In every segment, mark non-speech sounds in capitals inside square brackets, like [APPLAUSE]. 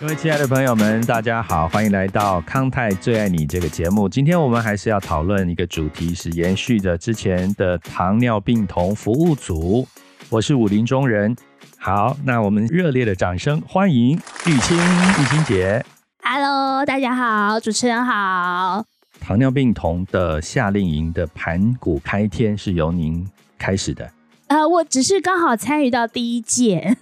各位亲爱的朋友们，大家好，欢迎来到康泰最爱你这个节目。今天我们还是要讨论一个主题，是延续着之前的糖尿病童服务组。我是武林中人。好，那我们热烈的掌声欢迎玉清，玉清姐。Hello，大家好，主持人好。糖尿病童的夏令营的盘古开天是由您开始的，呃，我只是刚好参与到第一届，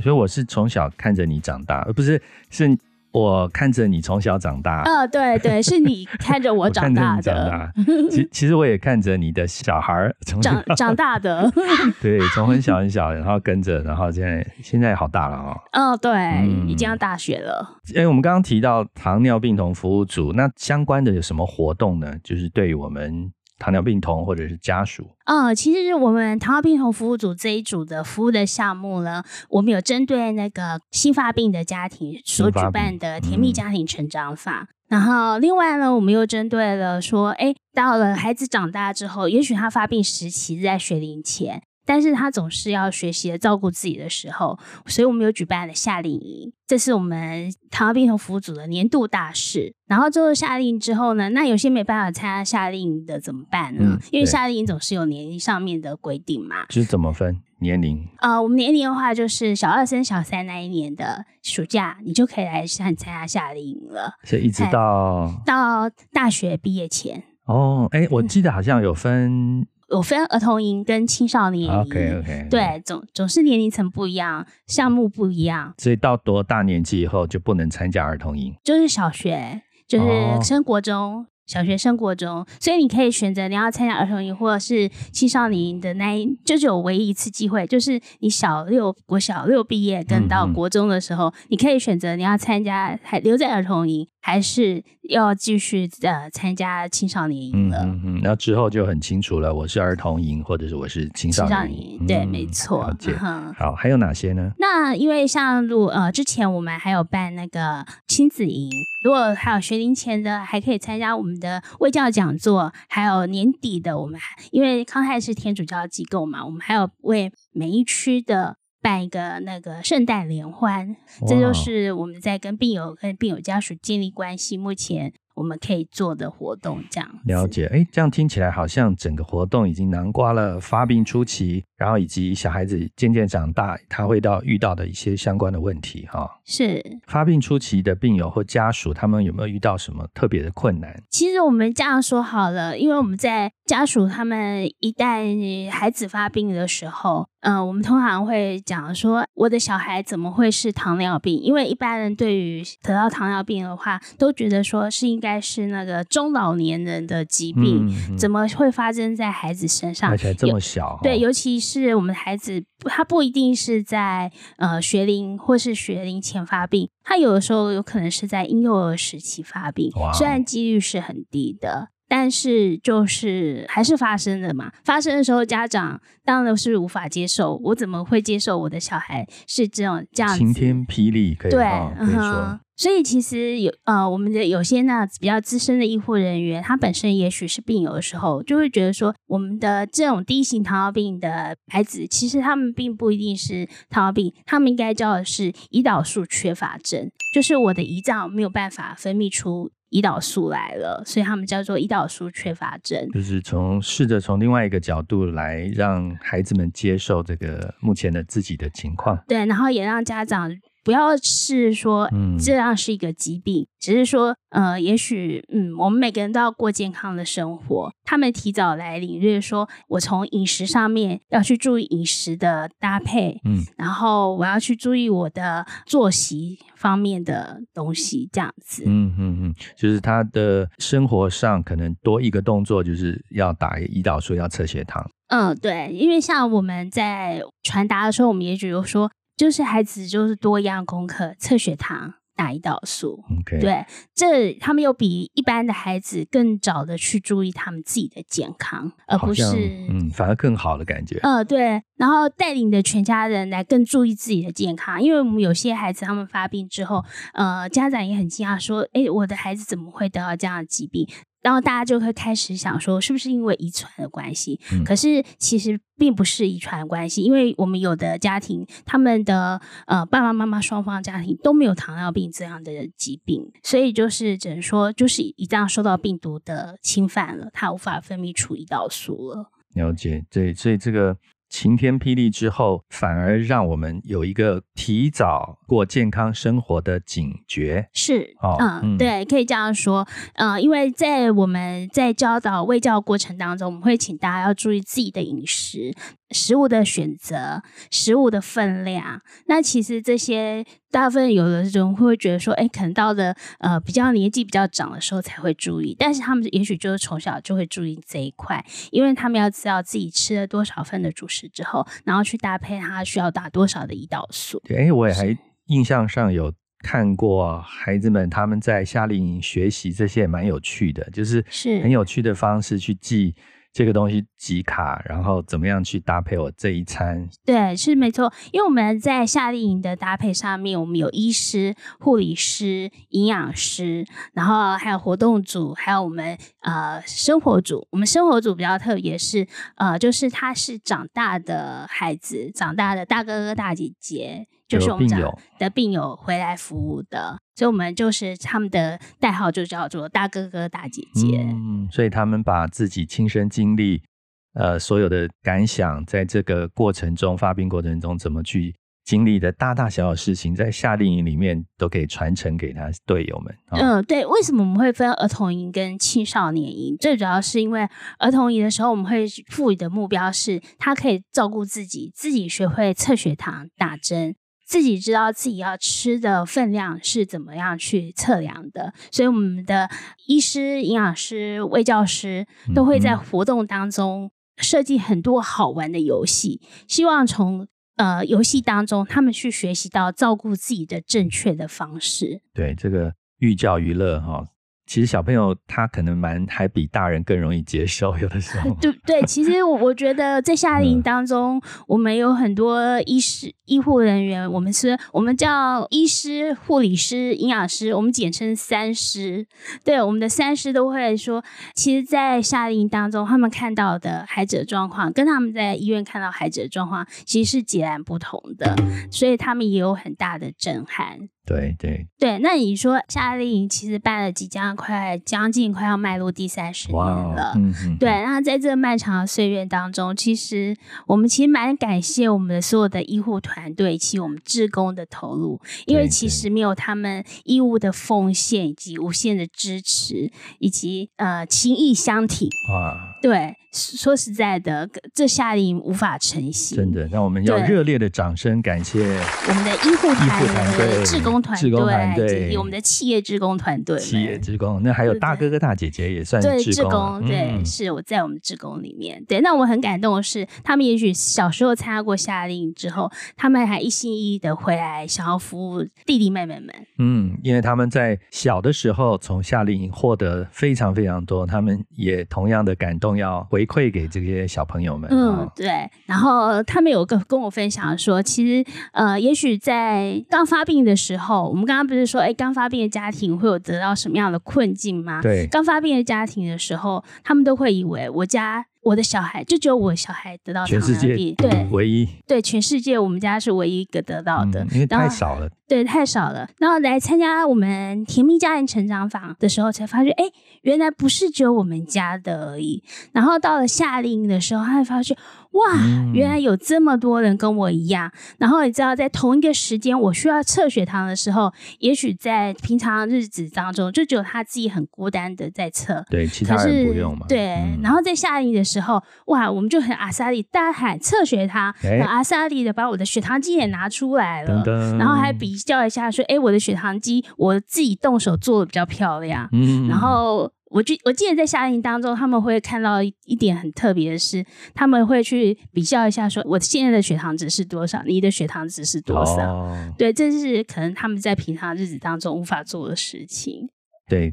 所以我是从小看着你长大，而不是是我看着你从小长大。呃，对对，是你看着我长大的，大，其其实我也看着你的小孩儿从长长大的，对，从很小很小，然后跟着，然后现在现在好大了哦。嗯，对，嗯已经要大学了。哎，我们刚刚提到糖尿病同服务组，那相关的有什么活动呢？就是对于我们糖尿病童或者是家属，哦，其实我们糖尿病童服务组这一组的服务的项目呢，我们有针对那个新发病的家庭所举办的甜蜜家庭成长法。然后，另外呢，我们又针对了说，哎，到了孩子长大之后，也许他发病时期是在学龄前，但是他总是要学习的照顾自己的时候，所以我们有举办了夏令营，这是我们糖尿病童服务组的年度大事。然后做了夏令营之后呢，那有些没办法参加夏令营的怎么办呢？嗯因为夏令营总是有年龄上面的规定嘛。就是怎么分年龄？呃，我们年龄的话，就是小二升小三那一年的暑假，你就可以来参参加夏令营了，所以一直哎到到大学毕业前。哦，哎，我记得好像有分有分儿童营跟青少年营 OK OK，，对，总总是年龄层不一样，项目不一样，所以到多大年纪以后就不能参加儿童营？就是小学，就哦是升国中。小学升国中，所以你可以选择你要参加儿童营或者是青少年营的那一，就是有唯一一次机会，就是你小六国小六毕业跟到国中的时候，你可以选择你要参加还留在儿童营，还是要继续呃参加青少年营了。嗯嗯嗯，然后之后就很清楚了，我是儿童营或者是我是青少年营，对，嗯没错好，还有哪些呢？那因为像如呃之前我们还有办那个亲子营，如果还有学龄前的，还可以参加我们的卫教讲座，还有年底的我们还因为康泰是天主教机构嘛，我们还有为每一区的。办一个那个圣诞联欢，这就是我们在跟病友跟病友家属建立关系，目前我们可以做的活动，这样了解，哎，这样听起来好像整个活动已经囊括了发病初期，然后以及小孩子渐渐长大，他会到遇到的一些相关的问题哈。是。发病初期的病友或家属，他们有没有遇到什么特别的困难？其实我们这样说好了，因为我们在家属他们一旦孩子发病的时候，嗯、我们通常会讲说，我的小孩怎么会是糖尿病？因为一般人对于得到糖尿病的话，都觉得说是应该是那个中老年人的疾病，嗯怎么会发生在孩子身上而？且这么小，对，哦尤其是我们的孩子，他不一定是在呃学龄或是学龄前发病，他有的时候有可能是在婴幼儿时期发病，虽然几率是很低的。但是就是还是发生了嘛？发生的时候，家长当然是无法接受。我怎么会接受我的小孩是这种这样子？晴天霹雳，可以对，哦可以嗯说哼，所以其实有呃，我们的有些那比较资深的医护人员，他本身也许是病友的时候，就会觉得说，我们的这种第一型糖尿病的孩子，其实他们并不一定是糖尿病，他们应该叫的是胰岛素缺乏症，就是我的胰脏没有办法分泌出胰岛素来了，所以他们叫做胰岛素缺乏症。就是从试着从另外一个角度来让孩子们接受这个目前的自己的情况。对，然后也让家长不要是说嗯这样是一个疾病，只是说呃，也许嗯，我们每个人都要过健康的生活。他们提早来领略说，我从饮食上面要去注意饮食的搭配，嗯，然后我要去注意我的作息方面的东西，这样子。嗯嗯嗯，就是他的生活上可能多一个动作，就是要打胰岛素，要测血糖。嗯，对，因为像我们在传达的时候，我们也只有说，就是孩子就是多一样功课，测血糖、打胰岛素。OK，，对，这他们又比一般的孩子更早的去注意他们自己的健康，而不是嗯，反而更好的感觉。呃，对，然后带领的全家人来更注意自己的健康，因为我们有些孩子他们发病之后，呃，家长也很惊讶说，哎，我的孩子怎么会得到这样的疾病？然后大家就会开始想说，是不是因为遗传的关系？嗯可是其实并不是遗传的关系，因为我们有的家庭，他们的呃爸爸妈妈双方家庭都没有糖尿病这样的疾病，所以就是只能说，就是一旦受到病毒的侵犯了，它无法分泌出胰岛素了。了解，对，所以这个晴天霹雳之后，反而让我们有一个提早过健康生活的警觉。是，哦嗯，嗯对，可以这样说，呃，因为在我们在教导卫教过程当中，我们会请大家要注意自己的饮食、食物的选择、食物的分量。那其实这些大部分有的人会觉得说，哎，可能到了呃比较年纪比较长的时候才会注意，但是他们也许就是从小就会注意这一块，因为他们要知道自己吃了多少份的主食之后，然后去搭配它需要打多少的胰岛素。对，哎，我也还印象上有看过孩子们他们在夏令营学习这些也蛮有趣的，就是是很有趣的方式去记这个东西几卡，然后怎么样去搭配我这一餐。对，是没错，因为我们在夏令营的搭配上面，我们有医师、护理师、营养师，然后还有活动组，还有我们呃生活组。我们生活组比较特别是，呃，就是他是长大的孩子，长大的大哥哥、大姐姐，就是我们讲有病友的病友回来服务的，所以我们就是他们的代号就叫做大哥哥、大姐姐。嗯，所以他们把自己亲身经历，呃，所有的感想，在这个过程中发病过程中怎么去经历的大大小小事情，在夏令营里面都可以传承给他队友们。哦、嗯，对，为什么我们会分儿童营跟青少年营？最主要是因为儿童营的时候，我们会赋予的目标是，他可以照顾自己，自己学会测血糖、打针，自己知道自己要吃的分量是怎么样去测量的。所以，我们的医师、营养师、卫教师都会在嗯活动当中设计很多好玩的游戏，希望从呃游戏当中他们去学习到照顾自己的正确的方式。对这个寓教于乐哈、其实小朋友他可能蛮还比大人更容易接受，有的时候。对对，其实我我觉得在夏令营嗯当中，我们有很多医师、医护人员，我们是我们叫医师、护理师、营养师，我们简称三师。对，我们的三师都会说，其实，在夏令营当中，他们看到的孩子的状况，跟他们在医院看到孩子的状况，其实是截然不同的，所以他们也有很大的震撼。对对，对，那你说夏令营其实办了即将快将近快要迈入第三十年了，，嗯嗯，对，那在这漫长的岁月当中，其实我们其实蛮感谢我们的所有的医护团队以及我们志工的投入，因为对对。其实没有他们义务的奉献以及无限的支持，以及呃情谊相挺。哇，对，说实在的，这夏令营无法成型。真的，那我们要热烈的掌声感谢我们的医护团队队、志工团志工团队，我们的企业职工团队，企业职工，那还有大哥哥大姐姐也算对，志职工对，嗯是我在我们职工里面。对，那我很感动的是，他们也许小时候参加过夏令营之后，他们还一心一意的回来，想要服务弟弟妹妹们。嗯，因为他们在小的时候从夏令营获得非常非常多，他们也同样的感动，要回馈给这些小朋友们。嗯哦，对。然后他们有跟跟我分享说，其实呃，也许在刚发病的时候，我们刚刚不是说，哎，刚发病的家庭会有得到什么样的困境吗？对，刚发病的家庭的时候，他们都会以为我家我的小孩就只有我小孩得到全世界糖尿病，对唯一对，全世界我们家是唯一一个得到的，嗯因为太少了。对，太少了。然后来参加我们甜蜜家庭成长坊的时候，才发觉，哎，原来不是只有我们家的而已。然后到了夏令营的时候，他会发现，哇，嗯原来有这么多人跟我一样。然后你知道，在同一个时间，我需要测血糖的时候，也许在平常日子当中，就只有他自己很孤单的在测。对，其可他人是不用嘛。对，嗯然后在夏令营的时候，哇，我们就很阿萨利，大喊测血糖，阿萨利的把我的血糖机也拿出来了，噔噔，然后还比较一下说，哎，我的血糖机我自己动手做的比较漂亮。嗯，然后我记我记得在夏令营当中，他们会看到一一点很特别的是，他们会去比较一下说，我现在的血糖值是多少，你的血糖值是多少。哦对，这是可能他们在平常日子当中无法做的事情。对，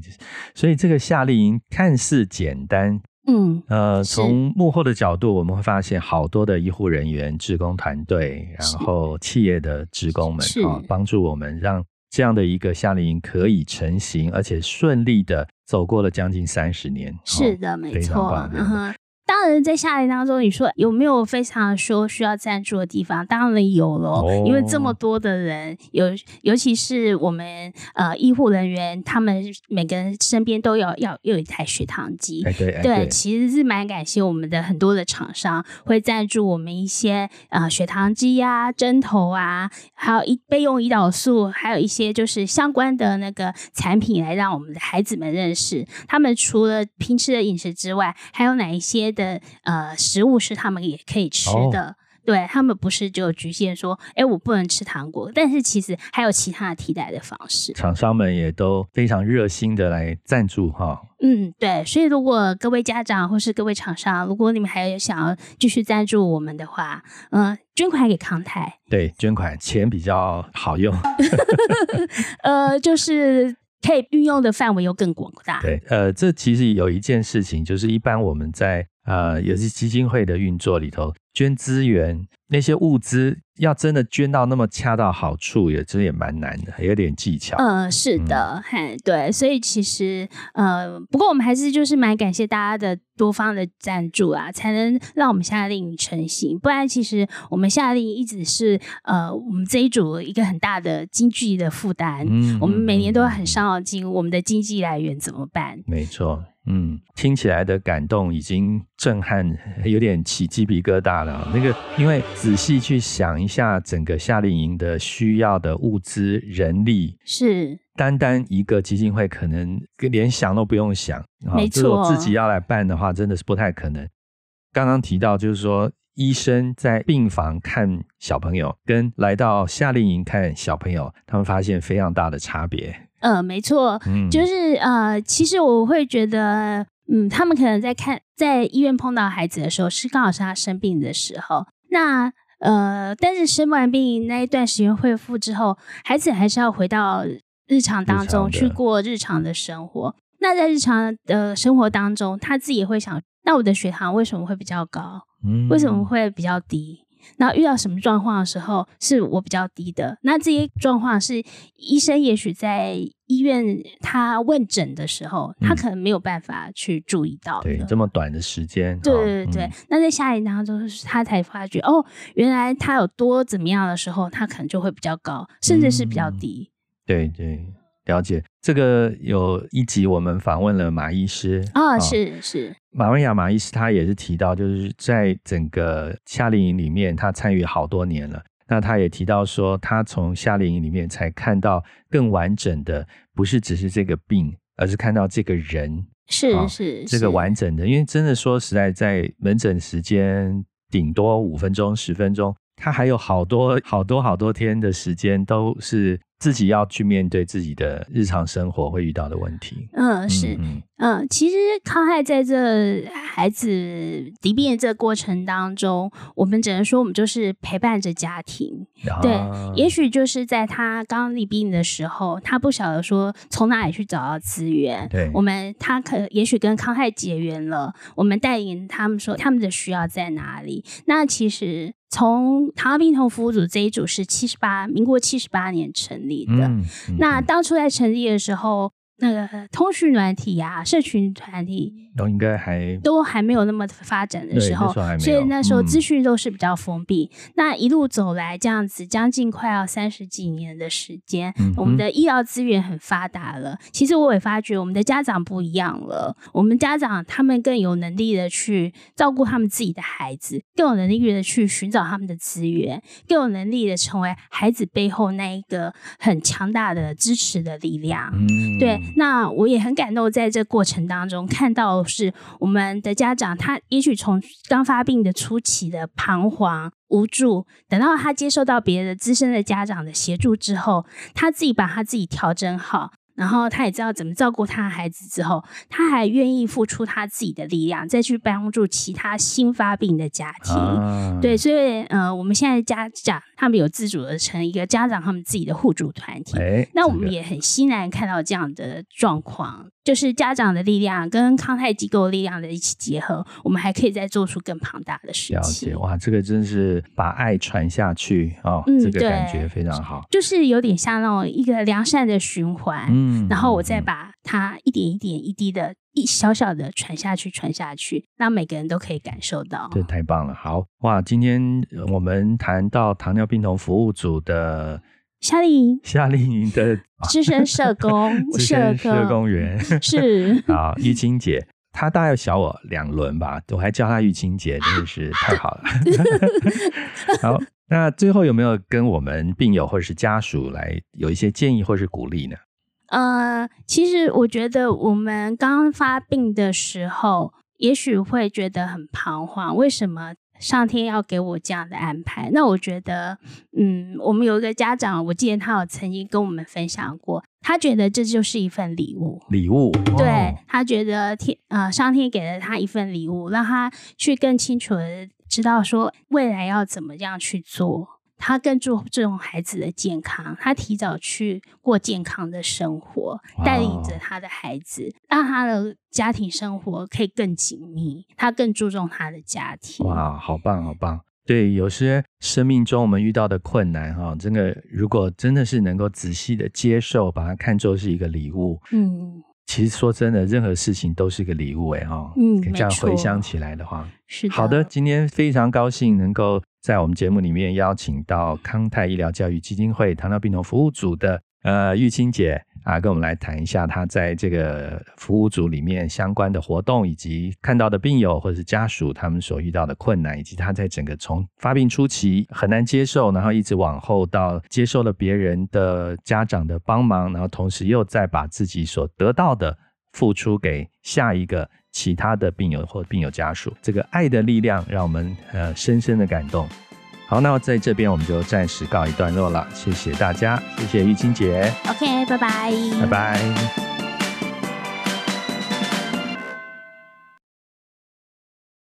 所以这个夏令营看似简单，嗯，呃，从幕后的角度，我们会发现好多的医护人员、职工团队，然是后企业的职工们是啊，帮助我们让这样的一个夏令营可以成型，而且顺利的走过了将近三十年。是的，没错。嗯哼。当然，在夏令当中，你说有没有非常说需要赞助的地方？当然有了，因为这么多的人，有尤其是我们呃医护人员，他们每个人身边都有要有一台血糖机。对对，其实是蛮感谢我们的很多的厂商会赞助我们一些呃血糖机呀、针头啊，还有一备用胰岛素，还有一些就是相关的那个产品，来让我们的孩子们认识。他们除了平时的饮食之外，还有哪一些？的呃食物是他们也可以吃的，对他们不是就局限说，哎，我不能吃糖果，但是其实还有其他的替代的方式。厂商们也都非常热心的来赞助哈。嗯，对，所以如果各位家长或是各位厂商，如果你们还有想要继续赞助我们的话，嗯，捐款给康泰，对，捐款钱比较好用，[LAUGHS] 呃，就是。可以运用的范围又更广大。对，呃，这其实有一件事情，就是一般我们在呃也是基金会的运作里头，捐资源那些物资。要真的捐到那么恰到好处，也其实也蛮难的，有点技巧。嗯，是的，嘿，对，所以其实呃，不过我们还是就是蛮感谢大家的多方的赞助啊，才能让我们夏令营成型。不然，其实我们夏令营一直是呃我们这一组一个很大的经济的负担。嗯，我们每年都很伤脑筋，我们的经济来源怎么办？没错。嗯，听起来的感动已经震撼，有点起鸡皮疙瘩了。那个，因为仔细去想一下，整个夏令营的需要的物资、人力，是单单一个基金会可能连想都不用想。没错，自己要来办的话，真的是不太可能。刚刚提到，就是说，医生在病房看小朋友，跟来到夏令营看小朋友，他们发现非常大的差别。呃，没错，嗯就是呃，其实我会觉得，嗯，他们可能在看在医院碰到孩子的时候，是刚好是他生病的时候。那呃，但是生完病那一段时间恢复之后，孩子还是要回到日常当中去过日常的生活。那在日常的生活当中，他自己也会想，那我的血糖为什么会比较高？为什么会比较低？那遇到什么状况的时候是我比较低的？那这些状况是医生也许在医院他问诊的时候，他可能没有办法去注意到。对，这么短的时间。对对对。那在下一当中，他才发觉哦，原来他有多怎么样的时候，他可能就会比较高，甚至是比较低。对对。了解这个有一集我们访问了马医师啊，是是马文雅马医师，他也是提到，就是在整个夏令营里面，他参与好多年了。那他也提到说，他从夏令营里面才看到更完整的，不是只是这个病，而是看到这个人是是这个完整的。因为真的说实在，在门诊时间顶多五分钟、十分钟，他还有好多好多好多天的时间都是。自己要去面对自己的日常生活会遇到的问题。嗯，是，嗯，其实康害在这孩子离病这个过程当中，我们只能说我们就是陪伴着家庭。对，也许就是在他刚离病的时候，他不晓得说从哪里去找到资源。对，我们他可也许跟康害结缘了，我们带领他们说他们的需要在哪里。那其实。从糖尿病同服务组这一组是七十八，民国七十八年成立的。那当初在成立的时候。那个通讯软体呀，社群团体都应该还都还没有那么发展的时候，所以那时候资讯都是比较封闭。那一路走来，这样子将近快要三十几年的时间，我们的医疗资源很发达了。其实我也发觉，我们的家长不一样了。我们家长他们更有能力的去照顾他们自己的孩子，更有能力的去寻找他们的资源，更有能力的成为孩子背后那一个很强大的支持的力量。对。那我也很感动，在这过程当中看到是我们的家长，他也许从刚发病的初期的彷徨无助，等到他接受到别的资深的家长的协助之后，他自己把他自己调整好。然后他也知道怎么照顾他的孩子，之后他还愿意付出他自己的力量，再去帮助其他新发病的家庭。对，所以呃，我们现在家长他们有自主的成一个家长他们自己的互助团体。那我们也很欣然看到这样的状况。就是家长的力量跟康泰机构力量的一起结合，我们还可以再做出更庞大的事了情解。哇，这个真是把爱传下去哦，嗯这个感对觉非常好。就是有点像那种一个良善的循环，嗯然后我再嗯把它一点一点一滴的、一小小的传下去、传下去，让每个人都可以感受到。这太棒了。好哇，今天呃我们谈到糖尿病同服务组的夏令营夏令营的 [LAUGHS] 资深社工 [LAUGHS] 资深社工员是 [LAUGHS] 啊，玉清姐。她大概小我两轮吧，我还叫她玉清姐，真的是太好了。好，那最后有没有跟我们病友或者是家属来有一些建议或是鼓励呢？呃，其实我觉得我们刚发病的时候，也许会觉得很彷徨，为什么上天要给我这样的安排？那我觉得，嗯，我们有一个家长，我记得他有曾经跟我们分享过，他觉得这就是一份礼物。礼物，对哦他觉得天呃，上天给了他一份礼物，让他去更清楚的知道说未来要怎么样去做。他更注重孩子的健康，他提早去过健康的生活，带领着他的孩子，让他的家庭生活可以更紧密。他更注重他的家庭。哇，好棒，好棒！对，有些生命中我们遇到的困难哈，真的如果真的是能够仔细的接受，把它看作是一个礼物，嗯，其实说真的，任何事情都是个礼物哎哈。嗯这样回想起来的话，是的。好的，今天非常高兴能够在我们节目里面邀请到康泰医疗教育基金会糖尿病童服务组的呃玉清姐啊，跟我们来谈一下他在这个服务组里面相关的活动，以及看到的病友或者是家属他们所遇到的困难，以及他在整个从发病初期很难接受，然后一直往后到接受了别人的家长的帮忙，然后同时又再把自己所得到的付出给下一个其他的病友或病友家属，这个爱的力量让我们呃深深的感动。好，那在这边我们就暂时告一段落了，谢谢大家，谢谢玉清姐，OK，拜拜，拜拜。